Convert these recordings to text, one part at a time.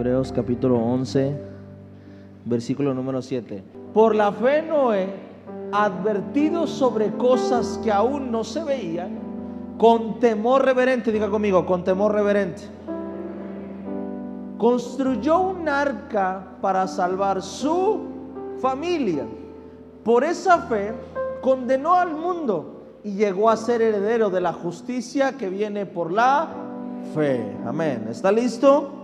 Hebreos capítulo 11, versículo número 7. Por la fe Noé, advertido sobre cosas que aún no se veían, con temor reverente, diga conmigo, con temor reverente, construyó un arca para salvar su familia. Por esa fe condenó al mundo y llegó a ser heredero de la justicia que viene por la fe. Amén. ¿Está listo?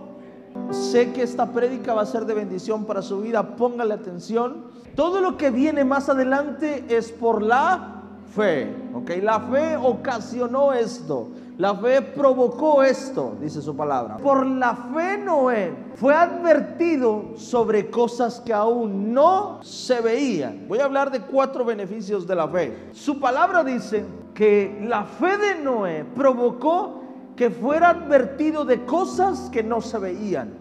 Sé que esta prédica va a ser de bendición para su vida. Póngale atención. Todo lo que viene más adelante es por la fe. ¿Ok? La fe ocasionó esto. La fe provocó esto, dice su palabra. Por la fe Noé fue advertido sobre cosas que aún no se veían. Voy a hablar de cuatro beneficios de la fe. Su palabra dice que la fe de Noé provocó que fuera advertido de cosas que no se veían.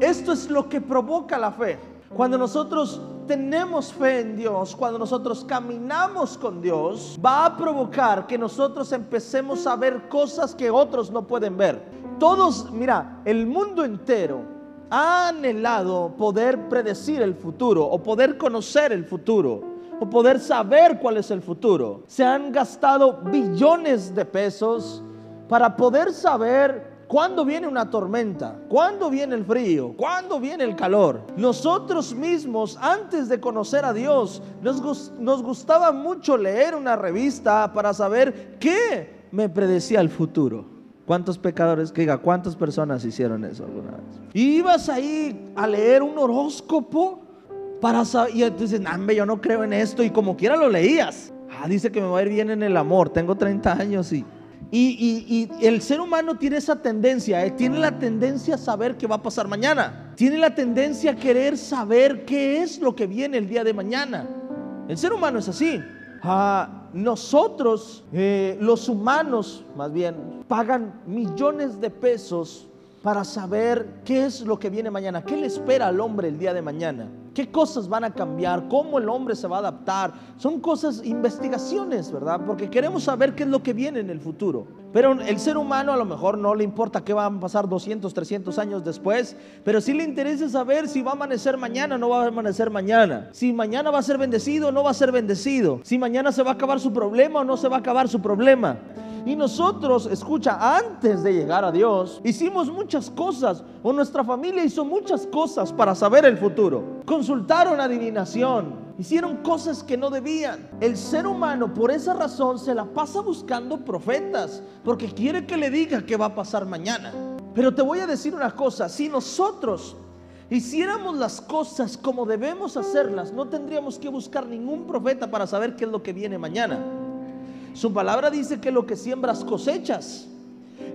Esto es lo que provoca la fe. Cuando nosotros tenemos fe en Dios, cuando nosotros caminamos con Dios, va a provocar que nosotros empecemos a ver cosas que otros no pueden ver. Todos, mira, el mundo entero ha anhelado poder predecir el futuro o poder conocer el futuro o poder saber cuál es el futuro. Se han gastado billones de pesos para poder saber cuándo viene una tormenta, cuándo viene el frío, cuándo viene el calor. Nosotros mismos, antes de conocer a Dios, nos, nos gustaba mucho leer una revista para saber qué me predecía el futuro. ¿Cuántos pecadores, que diga, cuántas personas hicieron eso alguna vez? Ibas ahí a leer un horóscopo para saber, y entonces, nambe, yo no creo en esto, y como quiera lo leías. Ah, dice que me va a ir bien en el amor, tengo 30 años y y, el ser humano tiene esa tendencia, eh, tiene la tendencia a saber qué va a pasar mañana. Tiene la tendencia a querer saber qué es lo que viene el día de mañana. El ser humano es así. Ah, nosotros, eh, los humanos, más bien, pagan millones de pesos para saber qué es lo que viene mañana, qué le espera al hombre el día de mañana qué cosas van a cambiar, cómo el hombre se va a adaptar. Son cosas, investigaciones, ¿verdad? Porque queremos saber qué es lo que viene en el futuro. Pero el ser humano a lo mejor no le importa qué va a pasar 200, 300 años después, pero sí le interesa saber si va a amanecer mañana o no va a amanecer mañana. Si mañana va a ser bendecido o no va a ser bendecido. Si mañana se va a acabar su problema o no se va a acabar su problema. Y nosotros, escucha, antes de llegar a Dios, hicimos muchas cosas, o nuestra familia hizo muchas cosas para saber el futuro. Consultaron adivinación, hicieron cosas que no debían. El ser humano por esa razón se la pasa buscando profetas, porque quiere que le diga qué va a pasar mañana. Pero te voy a decir una cosa, si nosotros hiciéramos las cosas como debemos hacerlas, no tendríamos que buscar ningún profeta para saber qué es lo que viene mañana. Su palabra dice que lo que siembras cosechas.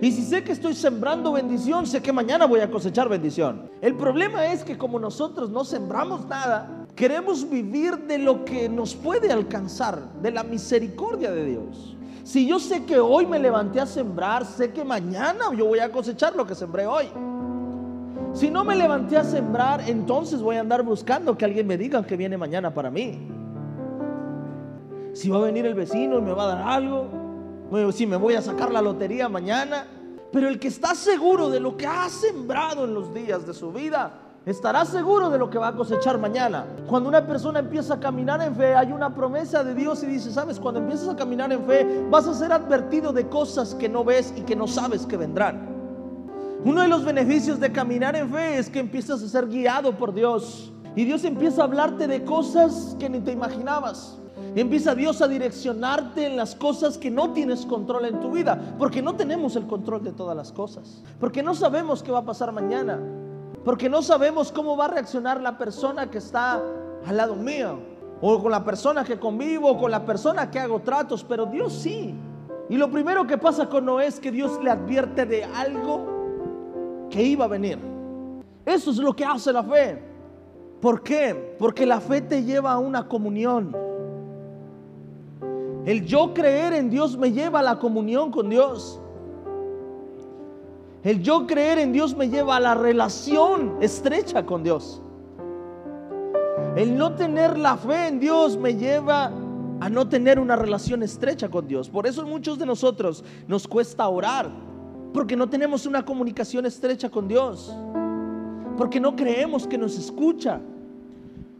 Y si sé que estoy sembrando bendición, sé que mañana voy a cosechar bendición. El problema es que como nosotros no sembramos nada, queremos vivir de lo que nos puede alcanzar, de la misericordia de Dios. Si yo sé que hoy me levanté a sembrar, sé que mañana yo voy a cosechar lo que sembré hoy. Si no me levanté a sembrar, entonces voy a andar buscando que alguien me diga que viene mañana para mí si va a venir el vecino y me va a dar algo, si me voy a sacar la lotería mañana. Pero el que está seguro de lo que ha sembrado en los días de su vida, estará seguro de lo que va a cosechar mañana. Cuando una persona empieza a caminar en fe, hay una promesa de Dios y dice, sabes, cuando empiezas a caminar en fe, vas a ser advertido de cosas que no ves y que no sabes que vendrán. Uno de los beneficios de caminar en fe es que empiezas a ser guiado por Dios. Y Dios empieza a hablarte de cosas que ni te imaginabas. Empieza Dios a direccionarte en las cosas que no tienes control en tu vida, porque no tenemos el control de todas las cosas, porque no sabemos qué va a pasar mañana, porque no sabemos cómo va a reaccionar la persona que está al lado mío, o con la persona que convivo, o con la persona que hago tratos, pero Dios sí. Y lo primero que pasa con Noé es que Dios le advierte de algo que iba a venir. Eso es lo que hace la fe. ¿Por qué? Porque la fe te lleva a una comunión. El yo creer en Dios me lleva a la comunión con Dios. El yo creer en Dios me lleva a la relación estrecha con Dios. El no tener la fe en Dios me lleva a no tener una relación estrecha con Dios. Por eso muchos de nosotros nos cuesta orar, porque no tenemos una comunicación estrecha con Dios. porque no creemos que nos escucha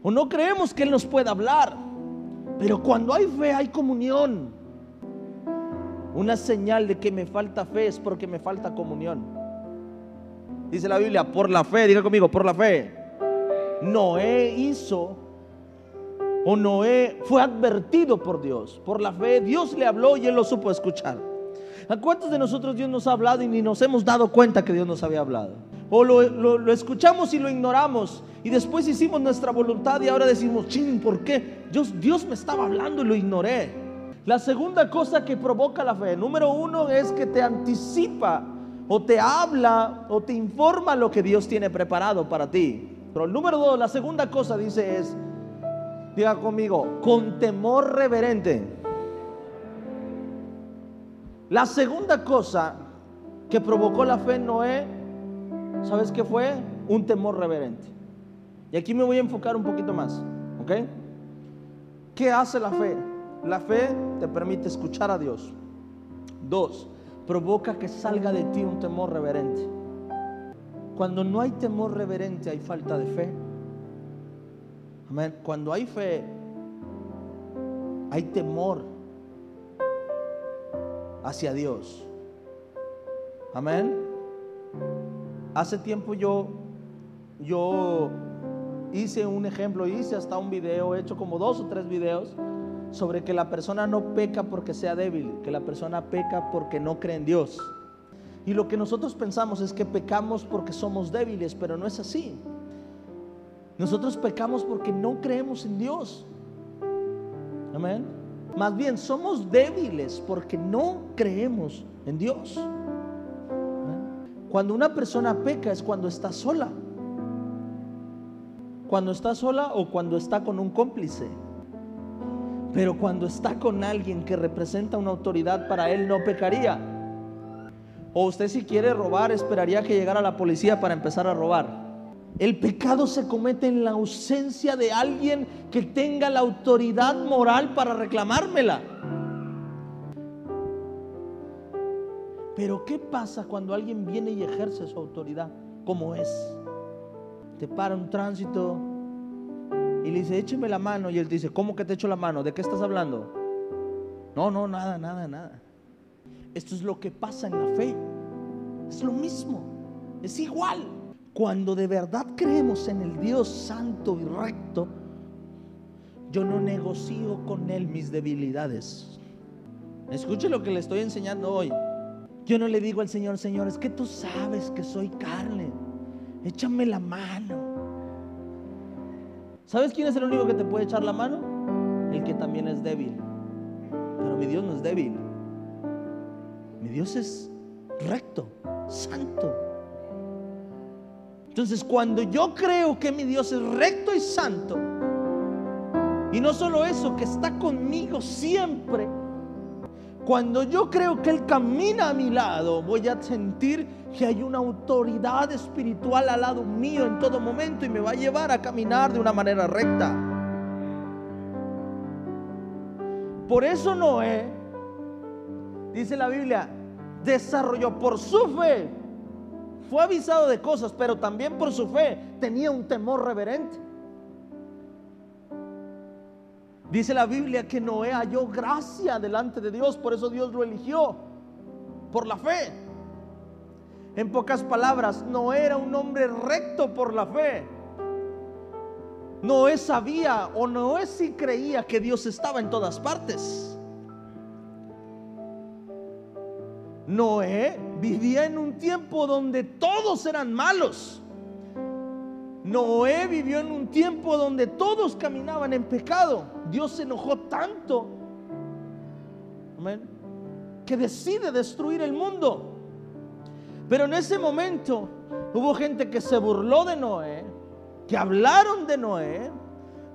o no creemos que Él nos pueda hablar. Pero cuando hay fe hay comunión. Una señal de que me falta fe es porque me falta comunión. Dice la Biblia, por la fe, diga conmigo, por la fe. Noé hizo o Noé fue advertido por Dios. Por la fe Dios le habló y él lo supo escuchar. ¿A cuántos de nosotros Dios nos ha hablado y ni nos hemos dado cuenta que Dios nos había hablado? O lo, escuchamos y lo ignoramos y después hicimos nuestra voluntad y ahora decimos, ching, ¿por qué? Dios, Dios me estaba hablando y lo ignoré. La segunda cosa que provoca la fe, número uno, es que te anticipa o te habla o te informa lo que Dios tiene preparado para ti. Pero el número dos, la segunda cosa dice es, diga conmigo, con temor reverente. La segunda cosa que provocó la fe en Noé, ¿sabes qué fue? Un temor reverente. Y aquí me voy a enfocar un poquito más, ¿ok? ¿Qué hace la fe? La fe te permite escuchar a Dios. Dos, provoca que salga de ti un temor reverente. Cuando no hay temor reverente hay falta de fe. Amén. Cuando hay fe, hay temor hacia Dios. Amén. Hace tiempo yo, yo hice un ejemplo, hice hasta un video, he hecho como dos o tres videos sobre que la persona no peca porque sea débil, que la persona peca porque no cree en Dios. Y lo que nosotros pensamos es que pecamos porque somos débiles, pero no es así. Nosotros pecamos porque no creemos en Dios. Amén. Más bien somos débiles porque no creemos en Dios. Cuando una persona peca es cuando está sola. Cuando está sola o cuando está con un cómplice. Pero cuando está con alguien que representa una autoridad para él no pecaría. O usted si quiere robar esperaría que llegara la policía para empezar a robar. El pecado se comete en la ausencia de alguien que tenga la autoridad moral para reclamármela. Pero ¿qué pasa cuando alguien viene y ejerce su autoridad? como es? Te para un tránsito, y le dice, écheme la mano. Y él dice, ¿cómo que te echo la mano? ¿De qué estás hablando? No, no, nada, nada, nada. Esto es lo que pasa en la fe. Es lo mismo. Es igual. Cuando de verdad creemos en el Dios santo y recto, yo no negocio con Él mis debilidades. Escuche lo que le estoy enseñando hoy. Yo no le digo al Señor, Señor, es que tú sabes que soy carne. Échame la mano. ¿Sabes quién es el único que te puede echar la mano? El que también es débil. Pero mi Dios no es débil. Mi Dios es recto, santo. Entonces cuando yo creo que mi Dios es recto y santo, y no solo eso, que está conmigo siempre, cuando yo creo que Él camina a mi lado, voy a sentir que hay una autoridad espiritual al lado mío en todo momento y me va a llevar a caminar de una manera recta. Por eso Noé, dice la Biblia, desarrolló por su fe. Fue avisado de cosas, pero también por su fe tenía un temor reverente. Dice la Biblia que Noé halló gracia delante de Dios, por eso Dios lo eligió, por la fe. En pocas palabras, no era un hombre recto por la fe. Noé sabía o Noé sí creía que Dios estaba en todas partes. Noé vivía en un tiempo donde todos eran malos. Noé vivió en un tiempo donde todos caminaban en pecado. Dios se enojó tanto que decide destruir el mundo. Pero en ese momento hubo gente que se burló de Noé, que hablaron de Noé,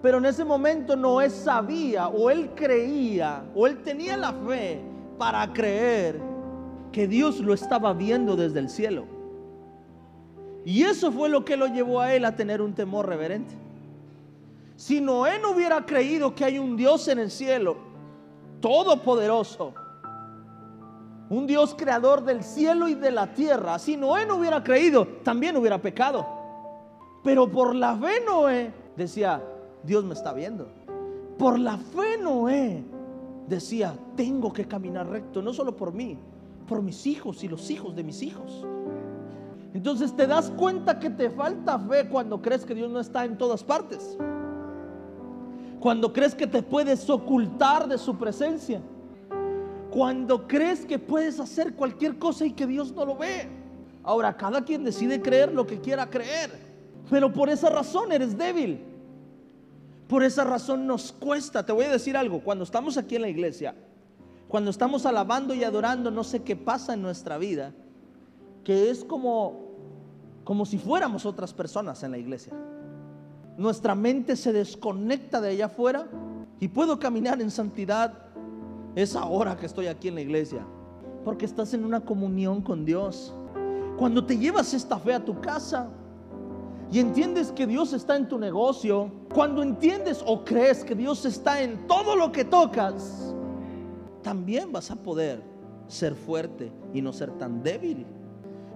pero en ese momento Noé sabía o él creía o él tenía la fe para creer que Dios lo estaba viendo desde el cielo. Y eso fue lo que lo llevó a él a tener un temor reverente. Si Noé no hubiera creído que hay un Dios en el cielo, todopoderoso, un Dios creador del cielo y de la tierra. Si Noé no hubiera creído, también hubiera pecado. Pero por la fe Noé decía, Dios me está viendo. Por la fe Noé decía, tengo que caminar recto, no solo por mí, por mis hijos y los hijos de mis hijos. Entonces te das cuenta que te falta fe cuando crees que Dios no está en todas partes. Cuando crees que te puedes ocultar de su presencia. Cuando crees que puedes hacer cualquier cosa y que Dios no lo ve. Ahora, cada quien decide creer lo que quiera creer. Pero por esa razón eres débil. Por esa razón nos cuesta. Te voy a decir algo. Cuando estamos aquí en la iglesia, cuando estamos alabando y adorando, no sé qué pasa en nuestra vida, que es como, como si fuéramos otras personas en la iglesia. Nuestra mente se desconecta de allá afuera y puedo caminar en santidad esa hora que estoy aquí en la iglesia, porque estás en una comunión con Dios. Cuando te llevas esta fe a tu casa, y entiendes que Dios está en tu negocio, cuando entiendes o crees que Dios está en todo lo que tocas, también vas a poder ser fuerte y no ser tan débil.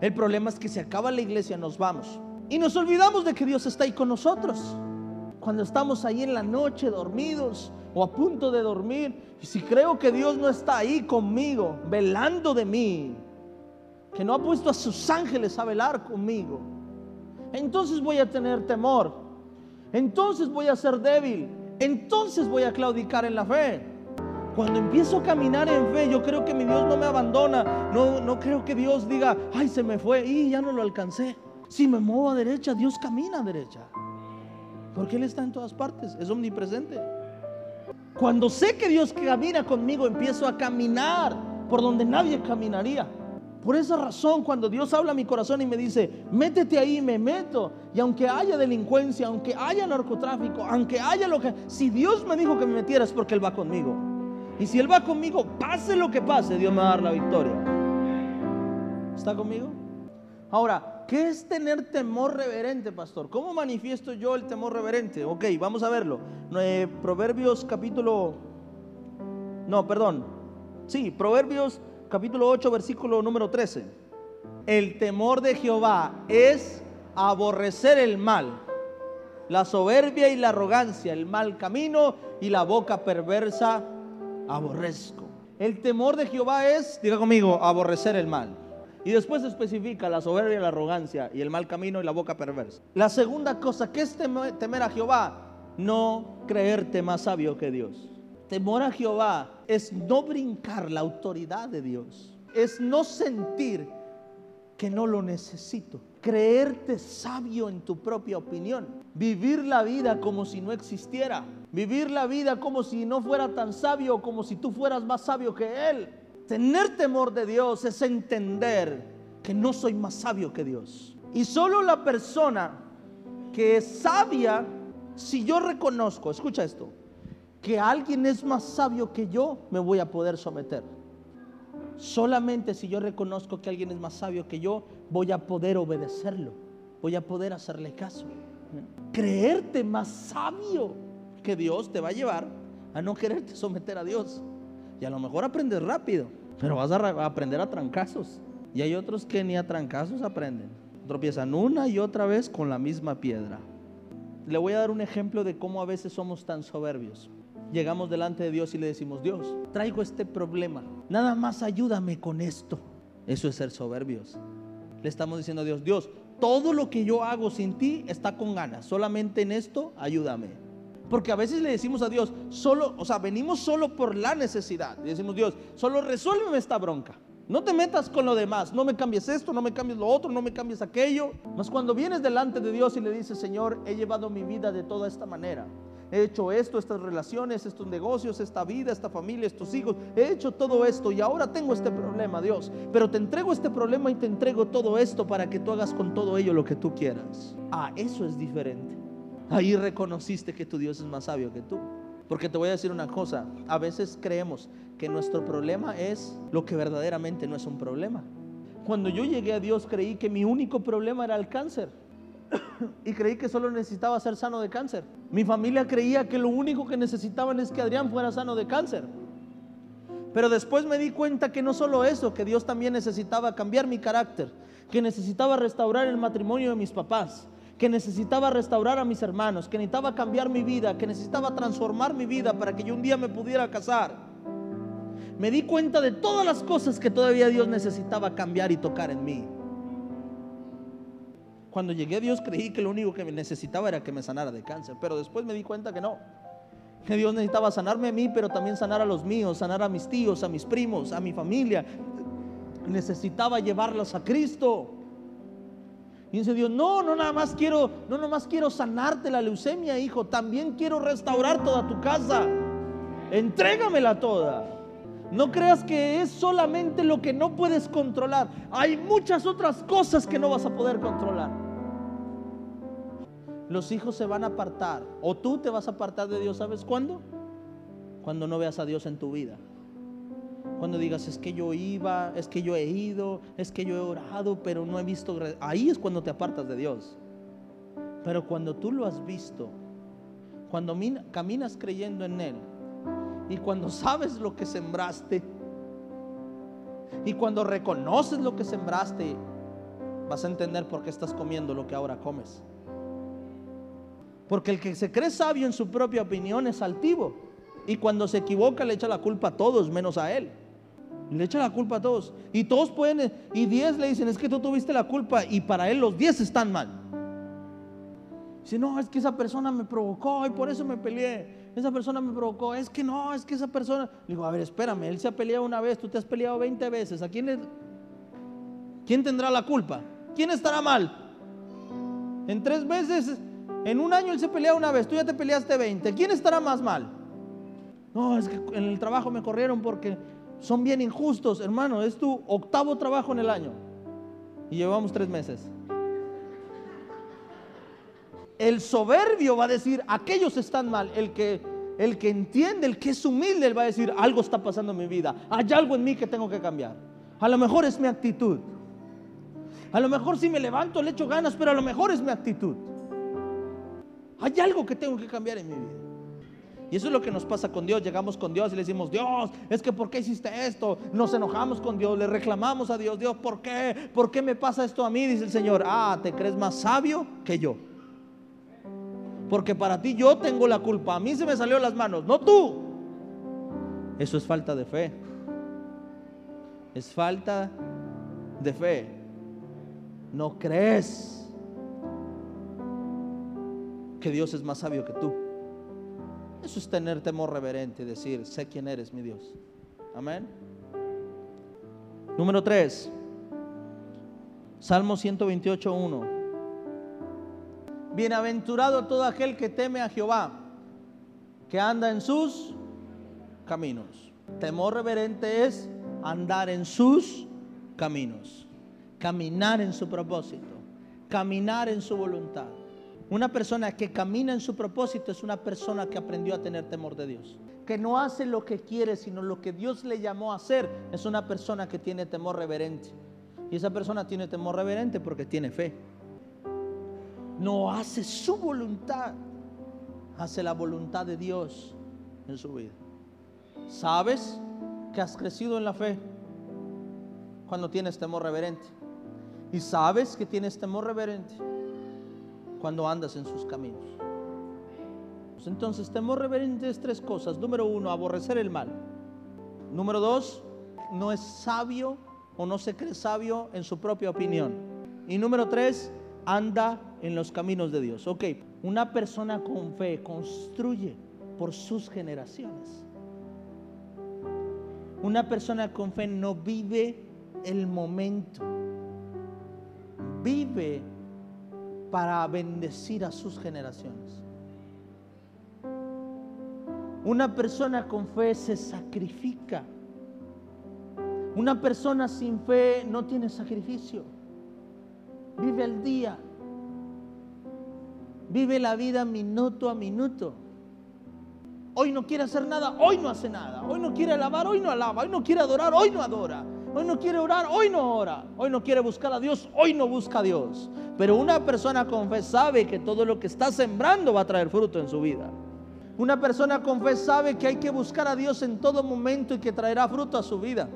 El problema es que se acaba la iglesia, nos vamos. Y nos olvidamos de que Dios está ahí con nosotros. Cuando estamos ahí en la noche dormidos o a punto de dormir, y si creo que Dios no está ahí conmigo, velando de mí, que no ha puesto a sus ángeles a velar conmigo, entonces voy a tener temor, entonces voy a ser débil, entonces voy a claudicar en la fe. Cuando empiezo a caminar en fe, yo creo que mi Dios no me abandona. No, no creo que Dios diga, ay, se me fue y ya no lo alcancé. Si me muevo a derecha, Dios camina a derecha. Porque Él está en todas partes, es omnipresente. Cuando sé que Dios camina conmigo, empiezo a caminar por donde nadie caminaría. Por esa razón, cuando Dios habla a mi corazón y me dice, métete ahí, me meto. Y aunque haya delincuencia, aunque haya narcotráfico, aunque haya lo que... Si Dios me dijo que me metiera es porque Él va conmigo. Y si Él va conmigo, pase lo que pase, Dios me va a dar la victoria. ¿Está conmigo? Ahora, ¿qué es tener temor reverente, pastor? ¿Cómo manifiesto yo el temor reverente? Ok, vamos a verlo. Proverbios capítulo... No, perdón. Sí, Proverbios capítulo 8, versículo número 13. El temor de Jehová es aborrecer el mal, la soberbia y la arrogancia, el mal camino y la boca perversa aborrezco. El temor de Jehová es, diga conmigo, aborrecer el mal. Y después especifica la soberbia, la arrogancia y el mal camino y la boca perversa. La segunda cosa, ¿qué es temer a Jehová? No creerte más sabio que Dios. Temor a Jehová es no brincar la autoridad de Dios. Es no sentir que no lo necesito. Creerte sabio en tu propia opinión. Vivir la vida como si no existiera. Vivir la vida como si no fuera tan sabio, como si tú fueras más sabio que Él. Tener temor de Dios es entender que no soy más sabio que Dios. Y solo la persona que es sabia, si yo reconozco, escucha esto, que alguien es más sabio que yo, me voy a poder someter. Solamente si yo reconozco que alguien es más sabio que yo, voy a poder obedecerlo, voy a poder hacerle caso. Creerte más sabio que Dios te va a llevar a no quererte someter a Dios. Y a lo mejor aprendes rápido, pero vas a aprender a trancazos. Y hay otros que ni a trancazos aprenden. Tropiezan una y otra vez con la misma piedra. Le voy a dar un ejemplo de cómo a veces somos tan soberbios. Llegamos delante de Dios y le decimos, Dios, traigo este problema. Nada más ayúdame con esto. Eso es ser soberbios. Le estamos diciendo a Dios, Dios, todo lo que yo hago sin ti está con ganas. Solamente en esto, ayúdame. Porque a veces le decimos a Dios, solo, o sea, venimos solo por la necesidad. Le decimos, Dios, solo resuélveme esta bronca. No te metas con lo demás, no me cambies esto, no me cambies lo otro, no me cambies aquello. Mas cuando vienes delante de Dios y le dices, Señor, he llevado mi vida de toda esta manera. He hecho esto, estas relaciones, estos negocios, esta vida, esta familia, estos hijos. He hecho todo esto y ahora tengo este problema, Dios. Pero te entrego este problema y te entrego todo esto para que tú hagas con todo ello lo que tú quieras. Ah, eso es diferente. Ahí reconociste que tu Dios es más sabio que tú. Porque te voy a decir una cosa, a veces creemos que nuestro problema es lo que verdaderamente no es un problema. Cuando yo llegué a Dios creí que mi único problema era el cáncer. y creí que solo necesitaba ser sano de cáncer. Mi familia creía que lo único que necesitaban es que Adrián fuera sano de cáncer. Pero después me di cuenta que no solo eso, que Dios también necesitaba cambiar mi carácter, que necesitaba restaurar el matrimonio de mis papás, que necesitaba restaurar a mis hermanos, que necesitaba cambiar mi vida, que necesitaba transformar mi vida para que yo un día me pudiera casar. Me di cuenta de todas las cosas que todavía Dios necesitaba cambiar y tocar en mí. Cuando llegué a Dios creí que lo único que necesitaba era que me sanara de cáncer, pero después me di cuenta que no. Que Dios necesitaba sanarme a mí, pero también sanar a los míos, sanar a mis tíos, a mis primos, a mi familia. Necesitaba llevarlos a Cristo. Y dice Dios, no, no nada más quiero, no nada más quiero sanarte la leucemia, hijo, también quiero restaurar toda tu casa. Entrégamela toda. No creas que es solamente lo que no puedes controlar. Hay muchas otras cosas que no vas a poder controlar. Los hijos se van a apartar o tú te vas a apartar de Dios, ¿sabes cuándo? Cuando no veas a Dios en tu vida. Cuando digas, es que yo iba, es que yo he ido, es que yo he orado, pero no he visto. Ahí es cuando te apartas de Dios. Pero cuando tú lo has visto, cuando caminas creyendo en Él, y cuando sabes lo que sembraste, y cuando reconoces lo que sembraste, vas a entender por qué estás comiendo lo que ahora comes. Porque el que se cree sabio en su propia opinión es altivo. Y cuando se equivoca le echa la culpa a todos, menos a él. Le echa la culpa a todos. Y todos pueden, y diez le dicen, es que tú tuviste la culpa. Y para él los diez están mal. Dice, no, es que esa persona me provocó y por eso me peleé esa persona me provocó, es que no, es que esa persona, le digo, a ver, espérame, él se ha peleado una vez, tú te has peleado 20 veces, ¿a quién le, quién tendrá la culpa? ¿Quién estará mal? En tres veces, en un año él se pelea una vez, tú ya te peleaste 20, ¿quién estará más mal? No, es que en el trabajo me corrieron porque son bien injustos, hermano, es tu octavo trabajo en el año y llevamos tres meses. El soberbio va a decir, aquellos están mal. El que, el que entiende, el que es humilde, él va a decir, algo está pasando en mi vida. Hay algo en mí que tengo que cambiar. A lo mejor es mi actitud. A lo mejor si me levanto le echo ganas, pero a lo mejor es mi actitud. Hay algo que tengo que cambiar en mi vida. Y eso es lo que nos pasa con Dios. Llegamos con Dios y le decimos, Dios, es que ¿por qué hiciste esto? Nos enojamos con Dios, le reclamamos a Dios, Dios, ¿por qué? ¿Por qué me pasa esto a mí? Dice el Señor, ah, ¿te crees más sabio que yo? Porque para ti yo tengo la culpa. A mí se me salió las manos, no tú. Eso es falta de fe. Es falta de fe. No crees que Dios es más sabio que tú. Eso es tener temor reverente decir, sé quién eres, mi Dios. Amén. Número 3. Salmo 128, 1. Bienaventurado todo aquel que teme a Jehová, que anda en sus caminos. Temor reverente es andar en sus caminos, caminar en su propósito, caminar en su voluntad. Una persona que camina en su propósito es una persona que aprendió a tener temor de Dios. Que no hace lo que quiere, sino lo que Dios le llamó a hacer. Es una persona que tiene temor reverente. Y esa persona tiene temor reverente porque tiene fe no hace su voluntad, hace la voluntad de Dios en su vida. ¿Sabes que has crecido en la fe cuando tienes temor reverente? Y sabes que tienes temor reverente cuando andas en sus caminos. Pues entonces, temor reverente es tres cosas. Número uno, aborrecer el mal. Número dos, no es sabio o no se cree sabio en su propia opinión. Y número tres, anda en los caminos de Dios. Ok, una persona con fe construye por sus generaciones. Una persona con fe no vive el momento, vive para bendecir a sus generaciones. Una persona con fe se sacrifica. Una persona sin fe no tiene sacrificio. Vive el día. Vive la vida minuto a minuto. Hoy no quiere hacer nada, hoy no hace nada. Hoy no quiere alabar, hoy no alaba. Hoy no quiere adorar, hoy no adora. Hoy no quiere orar, hoy no ora. Hoy no quiere buscar a Dios, hoy no busca a Dios. Pero una persona con fe sabe que todo lo que está sembrando va a traer fruto en su vida. Una persona con fe sabe que hay que buscar a Dios en todo momento y que traerá fruto a su vida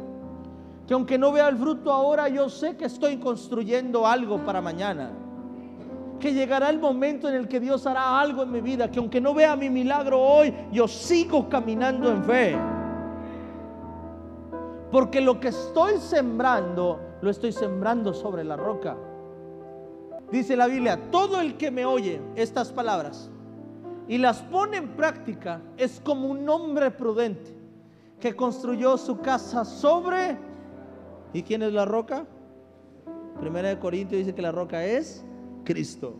que aunque no vea el fruto ahora, yo sé que estoy construyendo algo para mañana. que llegará el momento en el que Dios hará algo en mi vida, que aunque no vea mi milagro hoy, yo sigo caminando en fe. Porque lo que estoy sembrando, lo estoy sembrando sobre la roca. Dice la Biblia, todo el que me oye estas palabras y las pone en práctica es como un hombre prudente que construyó su casa sobre... ¿Y quién es la roca? Primera de Corintios dice que la roca es Cristo.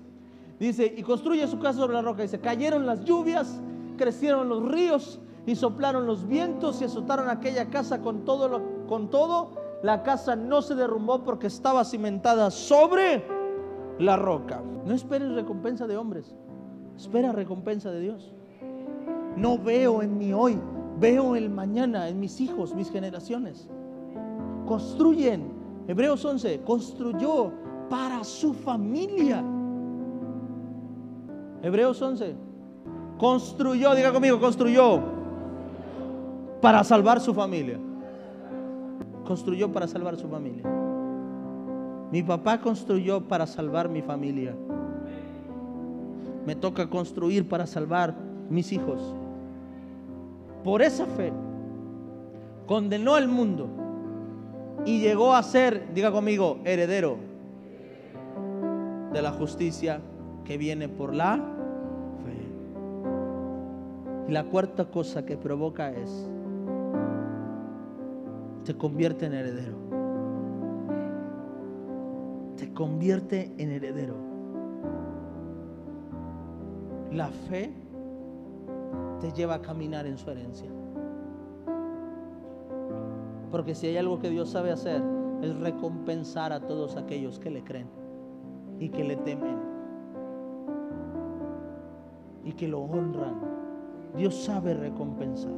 Dice, y construye su casa sobre la roca. Dice, cayeron las lluvias, crecieron los ríos y soplaron los vientos y azotaron aquella casa con todo. Lo, con todo, la casa no se derrumbó porque estaba cimentada sobre la roca. No esperes recompensa de hombres, espera recompensa de Dios. No veo en mi hoy, veo el mañana, en mis hijos, mis generaciones. Construyen. Hebreos 11, construyó para su familia. Hebreos 11, construyó, diga conmigo, construyó para salvar su familia. Construyó para salvar su familia. Mi papá construyó para salvar mi familia. Me toca construir para salvar mis hijos. Por esa fe, condenó al mundo y llegó a ser, diga conmigo, heredero de la justicia que viene por la fe. Y la cuarta cosa que provoca es, te convierte en heredero. Te convierte en heredero. La fe te lleva a caminar en su herencia. Porque si hay algo que Dios sabe hacer, es recompensar a todos aquellos que le creen y que le temen y que lo honran. Dios sabe recompensar.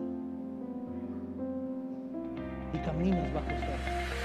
Y caminas bajo su